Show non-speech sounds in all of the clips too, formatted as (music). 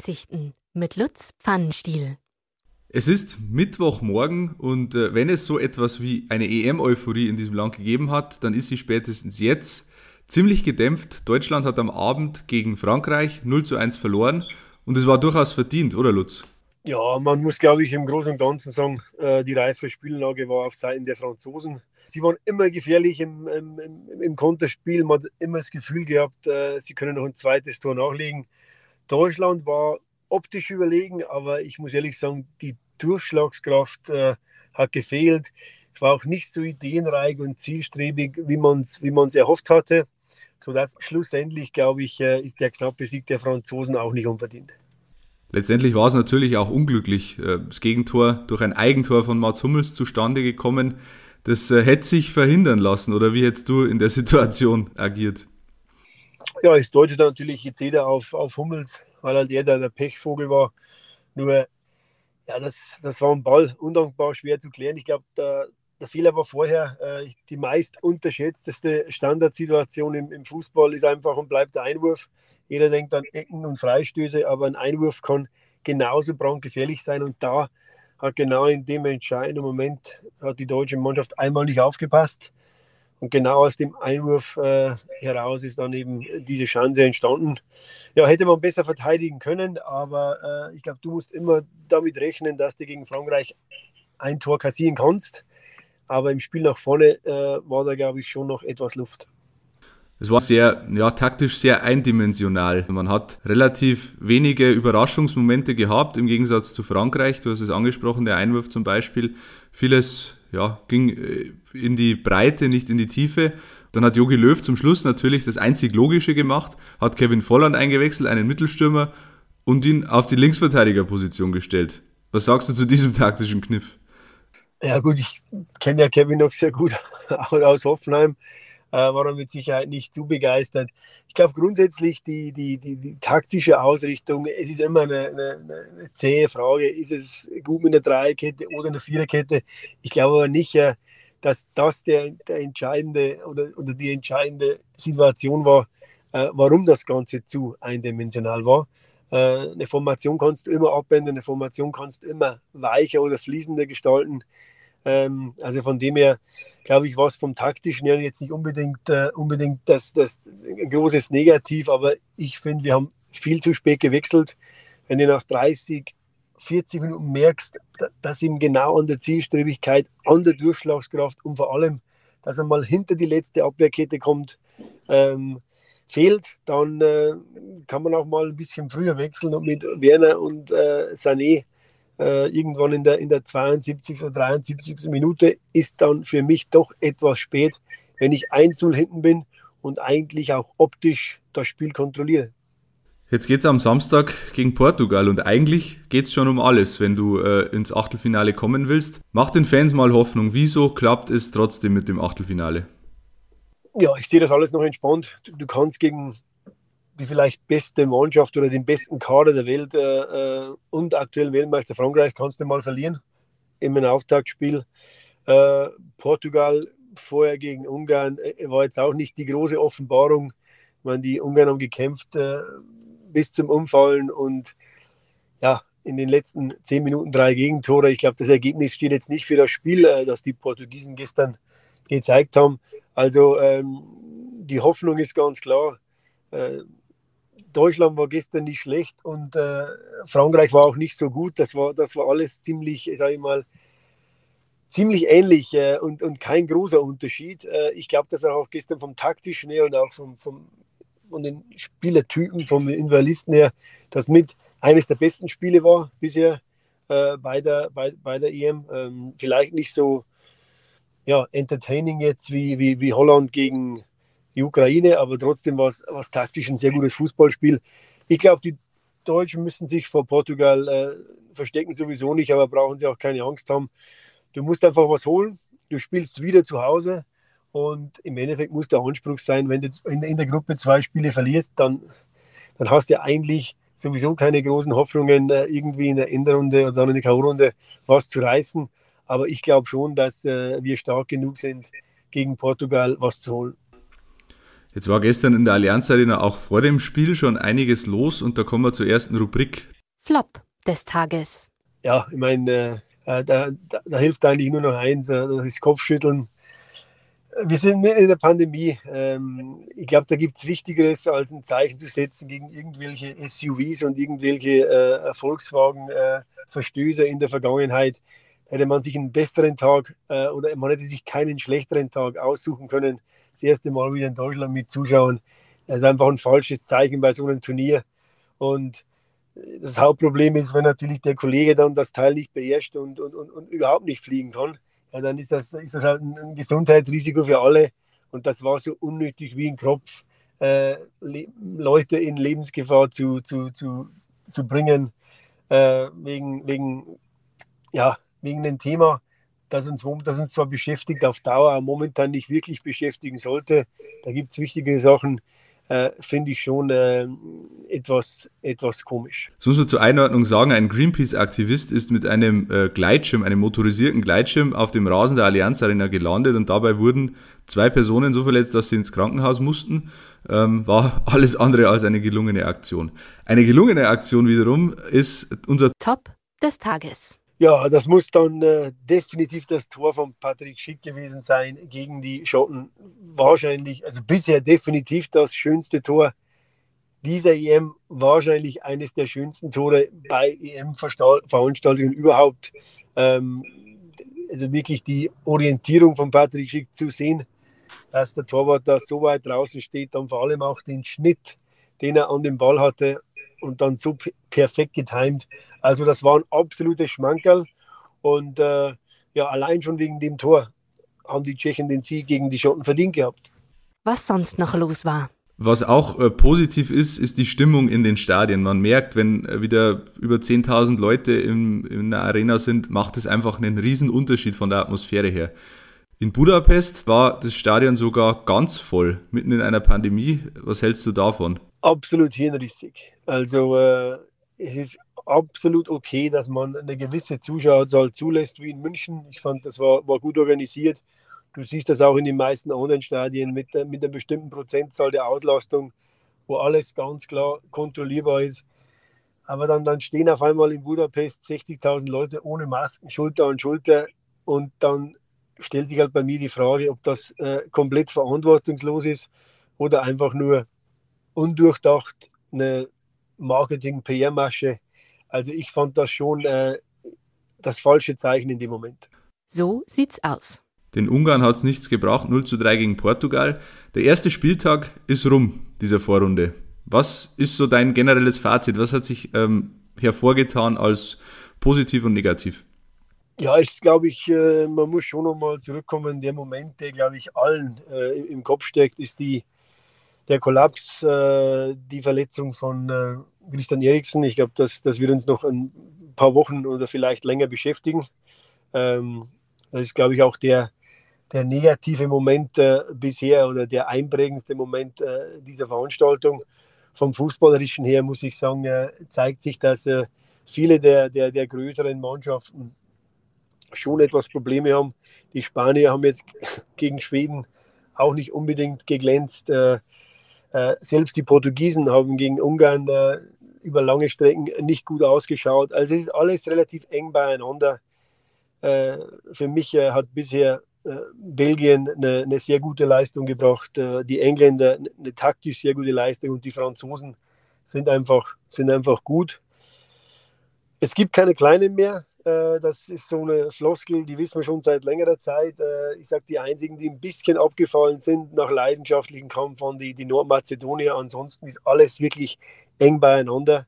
Einsichten mit Lutz Pfannenstiel. Es ist Mittwochmorgen und äh, wenn es so etwas wie eine EM-Euphorie in diesem Land gegeben hat, dann ist sie spätestens jetzt ziemlich gedämpft. Deutschland hat am Abend gegen Frankreich 0 zu 1 verloren und es war durchaus verdient, oder Lutz? Ja, man muss, glaube ich, im Großen und Ganzen sagen, äh, die reifere Spiellage war auf Seiten der Franzosen. Sie waren immer gefährlich im, im, im Konterspiel. Man hat immer das Gefühl gehabt, äh, sie können noch ein zweites Tor nachlegen. Deutschland war optisch überlegen, aber ich muss ehrlich sagen, die Durchschlagskraft äh, hat gefehlt. Es war auch nicht so ideenreich und zielstrebig, wie man es wie erhofft hatte, sodass schlussendlich, glaube ich, ist der knappe Sieg der Franzosen auch nicht unverdient. Letztendlich war es natürlich auch unglücklich. Äh, das Gegentor durch ein Eigentor von Mats Hummels zustande gekommen. Das äh, hätte sich verhindern lassen, oder wie hättest du in der Situation (laughs) agiert? Ja, es deutet natürlich jetzt jeder auf, auf Hummels, weil halt er der Pechvogel war. Nur, ja, das, das war ein Ball, undankbar schwer zu klären. Ich glaube, der, der Fehler war vorher. Äh, die meist unterschätzteste Standardsituation im, im Fußball ist einfach und bleibt der Einwurf. Jeder denkt an Ecken und Freistöße, aber ein Einwurf kann genauso brandgefährlich sein. Und da hat genau in dem entscheidenden Moment hat die deutsche Mannschaft einmal nicht aufgepasst. Und genau aus dem Einwurf äh, heraus ist dann eben diese Chance entstanden. Ja, hätte man besser verteidigen können, aber äh, ich glaube, du musst immer damit rechnen, dass du gegen Frankreich ein Tor kassieren kannst. Aber im Spiel nach vorne äh, war da, glaube ich, schon noch etwas Luft. Es war sehr, ja, taktisch sehr eindimensional. Man hat relativ wenige Überraschungsmomente gehabt, im Gegensatz zu Frankreich. Du hast es angesprochen, der Einwurf zum Beispiel. Vieles, ja, ging äh, in die Breite, nicht in die Tiefe. Dann hat Jogi Löw zum Schluss natürlich das einzig Logische gemacht, hat Kevin Volland eingewechselt, einen Mittelstürmer, und ihn auf die Linksverteidigerposition gestellt. Was sagst du zu diesem (laughs) taktischen Kniff? Ja gut, ich kenne ja Kevin noch sehr gut (laughs) aus Hoffenheim äh, war er mit Sicherheit nicht zu begeistert. Ich glaube grundsätzlich die, die, die, die, taktische Ausrichtung, es ist immer eine, eine, eine zähe Frage, ist es gut mit einer Dreierkette oder einer Viererkette? Ich glaube aber nicht, äh, dass das der, der entscheidende oder, oder die entscheidende Situation war, äh, warum das Ganze zu eindimensional war. Eine Formation kannst du immer abändern, eine Formation kannst du immer weicher oder fließender gestalten. Ähm, also von dem her, glaube ich, war es vom taktischen her jetzt nicht unbedingt, äh, unbedingt das, das ein großes Negativ, aber ich finde, wir haben viel zu spät gewechselt. Wenn du nach 30, 40 Minuten merkst, dass ihm genau an der Zielstrebigkeit, an der Durchschlagskraft und vor allem, dass er mal hinter die letzte Abwehrkette kommt, ähm, fehlt, dann äh, kann man auch mal ein bisschen früher wechseln und mit Werner und äh, Sané äh, irgendwann in der, in der 72. oder 73. Minute ist dann für mich doch etwas spät, wenn ich 1 hinten bin und eigentlich auch optisch das Spiel kontrolliere. Jetzt geht es am Samstag gegen Portugal und eigentlich geht es schon um alles, wenn du äh, ins Achtelfinale kommen willst. Mach den Fans mal Hoffnung. Wieso klappt es trotzdem mit dem Achtelfinale? Ja, ich sehe das alles noch entspannt. Du, du kannst gegen die vielleicht beste Mannschaft oder den besten Kader der Welt äh, äh und aktuell Weltmeister Frankreich kannst du mal verlieren im Auftaktspiel. Äh, Portugal vorher gegen Ungarn äh, war jetzt auch nicht die große Offenbarung. Ich meine, die Ungarn haben gekämpft äh, bis zum Umfallen und ja, in den letzten zehn Minuten drei Gegentore. Ich glaube, das Ergebnis steht jetzt nicht für das Spiel, äh, das die Portugiesen gestern gezeigt haben. Also ähm, die Hoffnung ist ganz klar. Deutschland war gestern nicht schlecht und äh, Frankreich war auch nicht so gut. Das war, das war alles ziemlich, sage ich mal, ziemlich ähnlich äh, und, und kein großer Unterschied. Äh, ich glaube, dass auch gestern vom taktischen her und auch vom, vom, von den Spielertypen, vom Invalisten her, das mit eines der besten Spiele war bisher äh, bei, der, bei, bei der EM. Ähm, vielleicht nicht so ja, entertaining jetzt wie, wie, wie Holland gegen, die Ukraine, aber trotzdem war es taktisch ein sehr gutes Fußballspiel. Ich glaube, die Deutschen müssen sich vor Portugal äh, verstecken sowieso nicht, aber brauchen sie auch keine Angst haben. Du musst einfach was holen, du spielst wieder zu Hause und im Endeffekt muss der Anspruch sein, wenn du in, der Gruppe zwei Spiele verlierst, dann, dann hast du eigentlich sowieso keine großen Hoffnungen, äh, irgendwie in der Endrunde oder dann in der K.O.-Runde was zu reißen. Aber ich glaube schon, dass äh, wir stark genug sind, gegen Portugal was zu holen. Jetzt war gestern in der Allianz Arena auch vor dem Spiel schon einiges los und da kommen wir zur ersten Rubrik. Flop des Tages. Ja, ich meine, äh, da, da, da, hilft eigentlich nur noch eins, äh, das ist Kopfschütteln. Wir sind in der Pandemie. Ähm, ich glaube, da gibt es Wichtigeres, als ein Zeichen zu setzen gegen irgendwelche SUVs und irgendwelche äh, Volkswagen-Verstöße in der Vergangenheit. Hätte man sich einen besseren Tag oder man hätte sich keinen schlechteren Tag aussuchen können. Das erste Mal wieder in Deutschland mit Zuschauern. Das ist einfach ein falsches Zeichen bei so einem Turnier. Und das Hauptproblem ist, wenn natürlich der Kollege dann das Teil nicht beherrscht und, und, und, und überhaupt nicht fliegen kann ja, dann ist das, ist das halt ein Gesundheitsrisiko für alle. Und das war so unnötig wie ein Kropf, äh, Leute in Lebensgefahr zu, zu, zu, zu bringen, äh, wegen, wegen, ja, wegen dem Thema, das uns, das uns zwar beschäftigt, auf Dauer momentan nicht wirklich beschäftigen sollte. Da gibt es wichtige Sachen äh, finde ich schon äh, etwas, etwas komisch. Das muss man zur Einordnung sagen, ein Greenpeace-Aktivist ist mit einem äh, Gleitschirm, einem motorisierten Gleitschirm auf dem Rasen der Allianz Arena gelandet und dabei wurden zwei Personen so verletzt, dass sie ins Krankenhaus mussten. Ähm, war (laughs) alles andere als eine gelungene Aktion. Eine gelungene Aktion wiederum ist unser Top des Tages. Ja, das muss dann äh, definitiv das Tor von Patrick Schick gewesen sein gegen die Schotten. Wahrscheinlich, also bisher definitiv das schönste Tor dieser EM. Wahrscheinlich eines der schönsten Tore bei EM-Veranstaltungen überhaupt. Ähm, also wirklich die Orientierung von Patrick Schick zu sehen, dass der Torwart da so weit draußen steht, dann vor allem auch den Schnitt, den er an den Ball hatte, und dann so perfekt getimt. Also das war ein absolutes Schmankerl. Und äh, ja, allein schon wegen dem Tor haben die Tschechen den Sieg gegen die Schotten verdient gehabt. Was sonst noch los war. Was auch äh, positiv ist, ist die Stimmung in den Stadien. Man merkt, wenn äh, wieder über 10.000 Leute in, in der Arena sind, macht es einfach einen riesen Unterschied von der Atmosphäre her. In Budapest war das Stadion sogar ganz voll, mitten in einer Pandemie. Was hältst du davon? Absolut hirnrissig. Also äh, es ist absolut okay, dass man eine gewisse Zuschauerzahl zulässt, wie in München. Ich fand, das war, war gut organisiert. Du siehst das auch in den meisten anderen Stadien mit, mit einer bestimmten Prozentzahl der Auslastung, wo alles ganz klar kontrollierbar ist. Aber dann, dann stehen auf einmal in Budapest 60.000 Leute ohne Masken, Schulter an Schulter. Und dann stellt sich halt bei mir die Frage, ob das äh, komplett verantwortungslos ist oder einfach nur undurchdacht eine Marketing-PR-Masche. Also ich fand das schon äh, das falsche Zeichen in dem Moment. So sieht's aus. Den Ungarn hat es nichts gebracht, 0 zu 3 gegen Portugal. Der erste Spieltag ist rum, dieser Vorrunde. Was ist so dein generelles Fazit? Was hat sich ähm, hervorgetan als positiv und negativ? Ja, ich glaube, ich, äh, man muss schon nochmal zurückkommen. Der Moment, der, glaube ich, allen äh, im Kopf steckt, ist die der Kollaps, äh, die Verletzung von äh, Christian Eriksen, ich glaube, das, das wird uns noch ein paar Wochen oder vielleicht länger beschäftigen. Ähm, das ist, glaube ich, auch der, der negative Moment äh, bisher oder der einprägendste Moment äh, dieser Veranstaltung. Vom Fußballerischen her muss ich sagen, äh, zeigt sich, dass äh, viele der, der, der größeren Mannschaften schon etwas Probleme haben. Die Spanier haben jetzt gegen Schweden auch nicht unbedingt geglänzt. Äh, selbst die Portugiesen haben gegen Ungarn äh, über lange Strecken nicht gut ausgeschaut. Also es ist alles relativ eng beieinander. Äh, für mich äh, hat bisher äh, Belgien eine, eine, sehr gute Leistung gebracht, äh, die Engländer eine taktisch sehr gute Leistung und die Franzosen sind einfach, sind einfach gut. Es gibt keine Kleinen mehr. Äh, das ist so eine Floskel, die wissen wir schon seit längerer Zeit. Äh, ich sage, die einzigen, die ein bisschen abgefallen sind nach leidenschaftlichen Kampf, waren die, die Nordmazedonier. Ansonsten ist alles wirklich eng beieinander.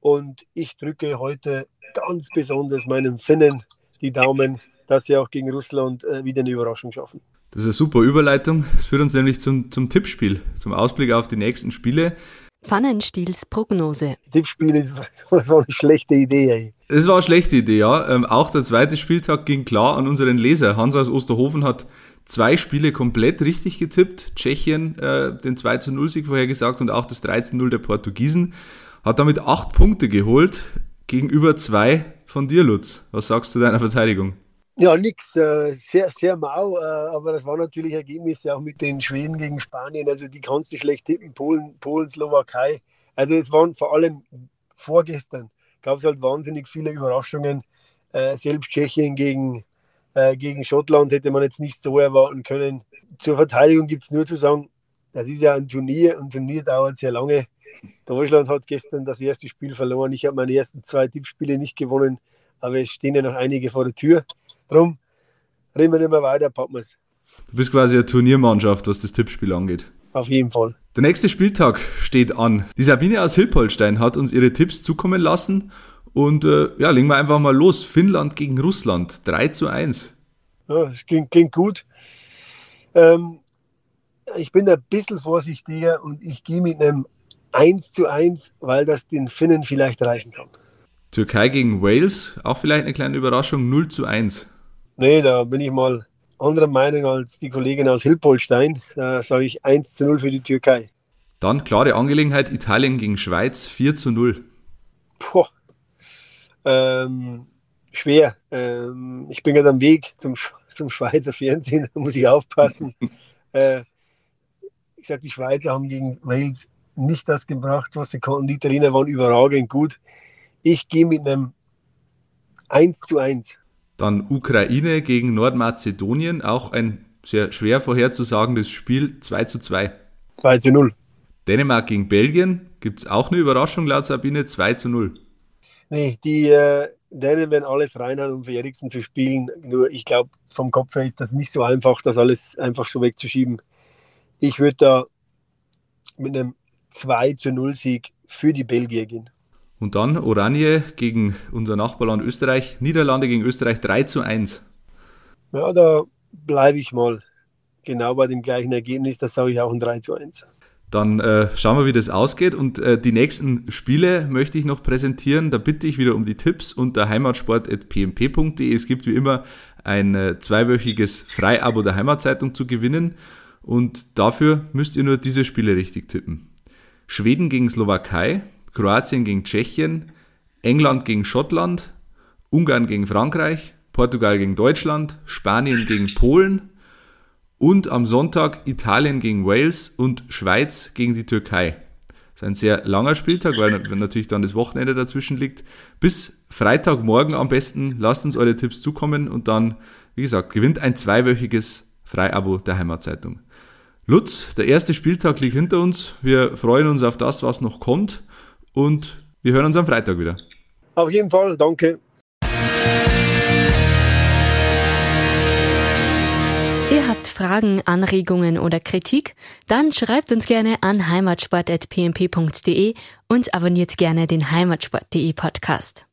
Und ich drücke heute ganz besonders meinen Finnen die Daumen, dass sie auch gegen Russland äh, wieder eine Überraschung schaffen. Das ist eine super Überleitung. Das führt uns nämlich zum, zum Tippspiel, zum Ausblick auf die nächsten Spiele. Pfannenstiels Prognose. Tippspiel ist (laughs) eine schlechte Idee. Ey. Es war eine schlechte Idee, ja. Ähm, auch der zweite Spieltag ging klar an unseren Leser. Hans aus Osterhofen hat zwei Spiele komplett richtig getippt. Tschechien äh, den 2 0 Sieg vorhergesagt und auch das 13 0 der Portugiesen. Hat damit acht Punkte geholt gegenüber zwei von dir, Lutz. Was sagst du deiner Verteidigung? Ja, nix. Äh, sehr, sehr mau, äh, aber das waren natürlich Ergebnisse auch mit den Schweden gegen Spanien. Also die kannst du schlecht tippen. Polen, Polen, Slowakei. Also es waren vor allem vorgestern gab es halt wahnsinnig viele Überraschungen. Äh, selbst Tschechien gegen, gegen Schottland hätte man jetzt nicht so erwarten können. Zur Verteidigung gibt es nur zu sagen, das ist ja ein Turnier. Ein Turnier dauert sehr lange. Deutschland hat gestern das erste Spiel verloren. Ich habe meine ersten zwei Tippspiele nicht gewonnen, aber es stehen ja noch einige vor der Tür. Darum reden wir nicht mehr weiter, packen wir Du bist quasi eine Turniermannschaft, was das Tippspiel angeht. Auf jeden Fall. Der nächste Spieltag steht an. Die Sabine aus Hilpolstein hat uns ihre Tipps zukommen lassen. Und äh, ja, legen wir einfach mal los. Finnland gegen Russland. 3 zu 1. Ja, das klingt, klingt gut. Ähm, ich bin ein bisschen vorsichtiger und ich gehe mit einem 1 zu 1, weil das den Finnen vielleicht reichen kann. Türkei gegen Wales, auch vielleicht eine kleine Überraschung, 0 zu 1. Nee, da bin ich mal anderer Meinung als die Kollegin aus Hilpolstein. Da sage ich 1 zu 0 für die Türkei. Dann klare Angelegenheit, Italien gegen Schweiz, 4 zu 0. Puh. Ähm, schwer. Ähm, ich bin gerade am Weg zum, zum Schweizer Fernsehen, (laughs) da muss ich aufpassen. (laughs) äh, ich sage, die Schweizer haben gegen Wales nicht das gebracht, was sie konnten. Die Italiener waren überragend gut. Ich gehe mit einem 1 zu 1. Dann Ukraine gegen Nordmazedonien, auch ein sehr schwer vorherzusagendes Spiel, 2 zu 2. 2 zu 0. Dänemark gegen Belgien, gibt es auch eine Überraschung laut Sabine, 2 zu 0. Nee, die äh, Dänen werden alles reinhauen, um für Eriksen zu spielen. Nur ich glaube, vom Kopf her ist das nicht so einfach, das alles einfach so wegzuschieben. Ich würde da mit einem 2 zu 0 Sieg für die Belgier gehen. Und dann Oranje gegen unser Nachbarland Österreich, Niederlande gegen Österreich 3 zu 1. Ja, da bleibe ich mal genau bei dem gleichen Ergebnis, das sage ich auch ein 3 zu 1. Dann äh, schauen wir, wie das ausgeht. Und äh, die nächsten Spiele möchte ich noch präsentieren. Da bitte ich wieder um die Tipps unter heimatsport.pmp.de. Es gibt wie immer ein äh, zweiwöchiges Freiabo der Heimatzeitung zu gewinnen. Und dafür müsst ihr nur diese Spiele richtig tippen. Schweden gegen Slowakei, Kroatien gegen Tschechien, England gegen Schottland, Ungarn gegen Frankreich, Portugal gegen Deutschland, Spanien gegen Polen und am Sonntag Italien gegen Wales und Schweiz gegen die Türkei. Das ist ein sehr langer Spieltag, weil natürlich dann das Wochenende dazwischen liegt. Bis Freitagmorgen am besten lasst uns eure Tipps zukommen und dann, wie gesagt, gewinnt ein zweiwöchiges Freiabo der Heimatzeitung. Lutz, der erste Spieltag liegt hinter uns. Wir freuen uns auf das, was noch kommt und wir hören uns am Freitag wieder. Auf jeden Fall, danke. Ihr habt Fragen, Anregungen oder Kritik? Dann schreibt uns gerne an heimatsport.pmp.de und abonniert gerne den heimatsport.de Podcast.